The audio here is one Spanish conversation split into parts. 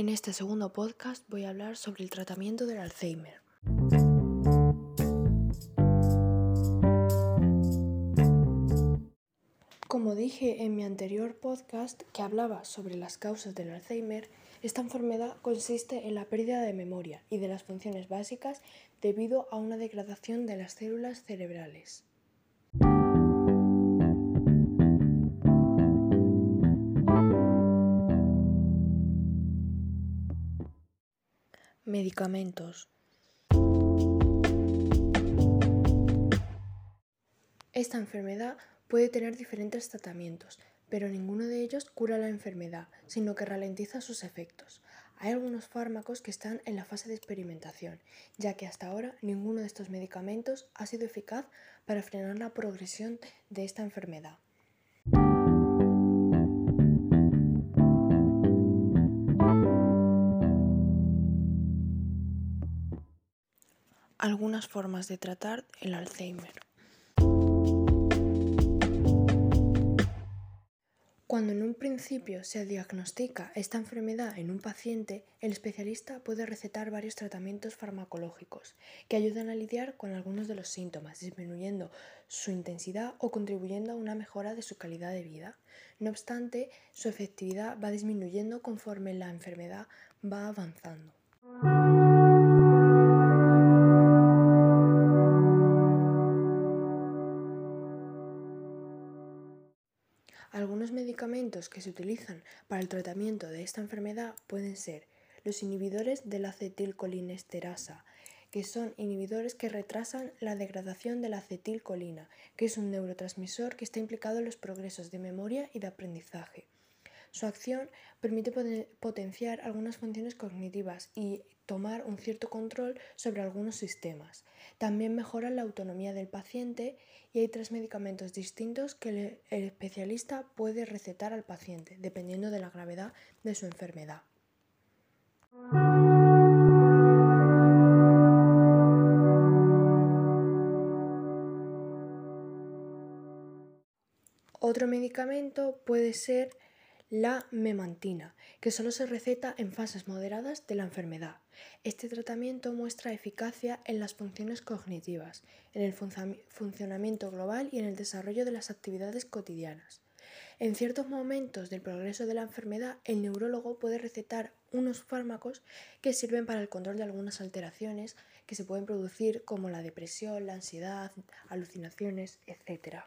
En este segundo podcast voy a hablar sobre el tratamiento del Alzheimer. Como dije en mi anterior podcast que hablaba sobre las causas del Alzheimer, esta enfermedad consiste en la pérdida de memoria y de las funciones básicas debido a una degradación de las células cerebrales. Medicamentos. Esta enfermedad puede tener diferentes tratamientos, pero ninguno de ellos cura la enfermedad, sino que ralentiza sus efectos. Hay algunos fármacos que están en la fase de experimentación, ya que hasta ahora ninguno de estos medicamentos ha sido eficaz para frenar la progresión de esta enfermedad. Algunas formas de tratar el Alzheimer. Cuando en un principio se diagnostica esta enfermedad en un paciente, el especialista puede recetar varios tratamientos farmacológicos que ayudan a lidiar con algunos de los síntomas, disminuyendo su intensidad o contribuyendo a una mejora de su calidad de vida. No obstante, su efectividad va disminuyendo conforme la enfermedad va avanzando. Algunos medicamentos que se utilizan para el tratamiento de esta enfermedad pueden ser los inhibidores de la acetilcolinesterasa, que son inhibidores que retrasan la degradación de la acetilcolina, que es un neurotransmisor que está implicado en los progresos de memoria y de aprendizaje. Su acción permite potenciar algunas funciones cognitivas y tomar un cierto control sobre algunos sistemas. También mejora la autonomía del paciente y hay tres medicamentos distintos que el especialista puede recetar al paciente, dependiendo de la gravedad de su enfermedad. Otro medicamento puede ser la memantina, que solo se receta en fases moderadas de la enfermedad. Este tratamiento muestra eficacia en las funciones cognitivas, en el funcionamiento global y en el desarrollo de las actividades cotidianas. En ciertos momentos del progreso de la enfermedad, el neurólogo puede recetar unos fármacos que sirven para el control de algunas alteraciones que se pueden producir como la depresión, la ansiedad, alucinaciones, etc.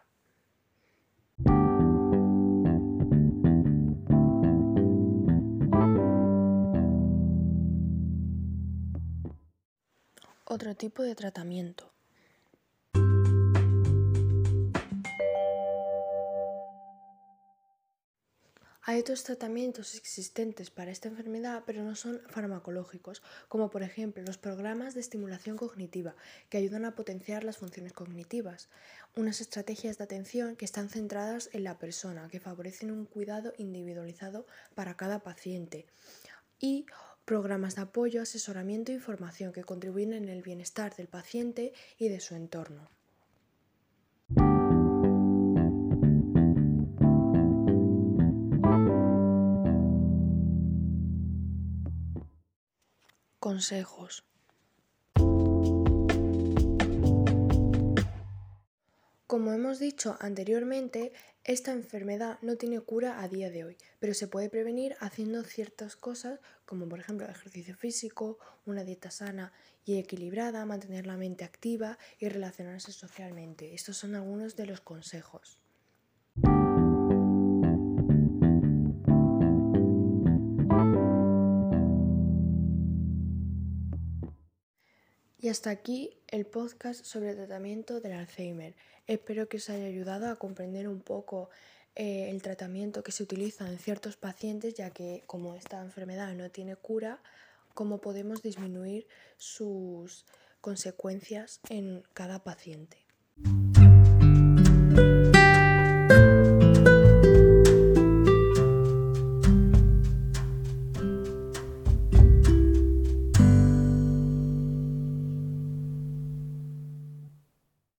Otro tipo de tratamiento. Hay otros tratamientos existentes para esta enfermedad, pero no son farmacológicos, como por ejemplo los programas de estimulación cognitiva, que ayudan a potenciar las funciones cognitivas, unas estrategias de atención que están centradas en la persona, que favorecen un cuidado individualizado para cada paciente, y programas de apoyo, asesoramiento e información que contribuyen en el bienestar del paciente y de su entorno. Consejos. Como hemos dicho anteriormente, esta enfermedad no tiene cura a día de hoy, pero se puede prevenir haciendo ciertas cosas como por ejemplo ejercicio físico, una dieta sana y equilibrada, mantener la mente activa y relacionarse socialmente. Estos son algunos de los consejos. Y hasta aquí el podcast sobre el tratamiento del Alzheimer. Espero que os haya ayudado a comprender un poco eh, el tratamiento que se utiliza en ciertos pacientes, ya que como esta enfermedad no tiene cura, cómo podemos disminuir sus consecuencias en cada paciente.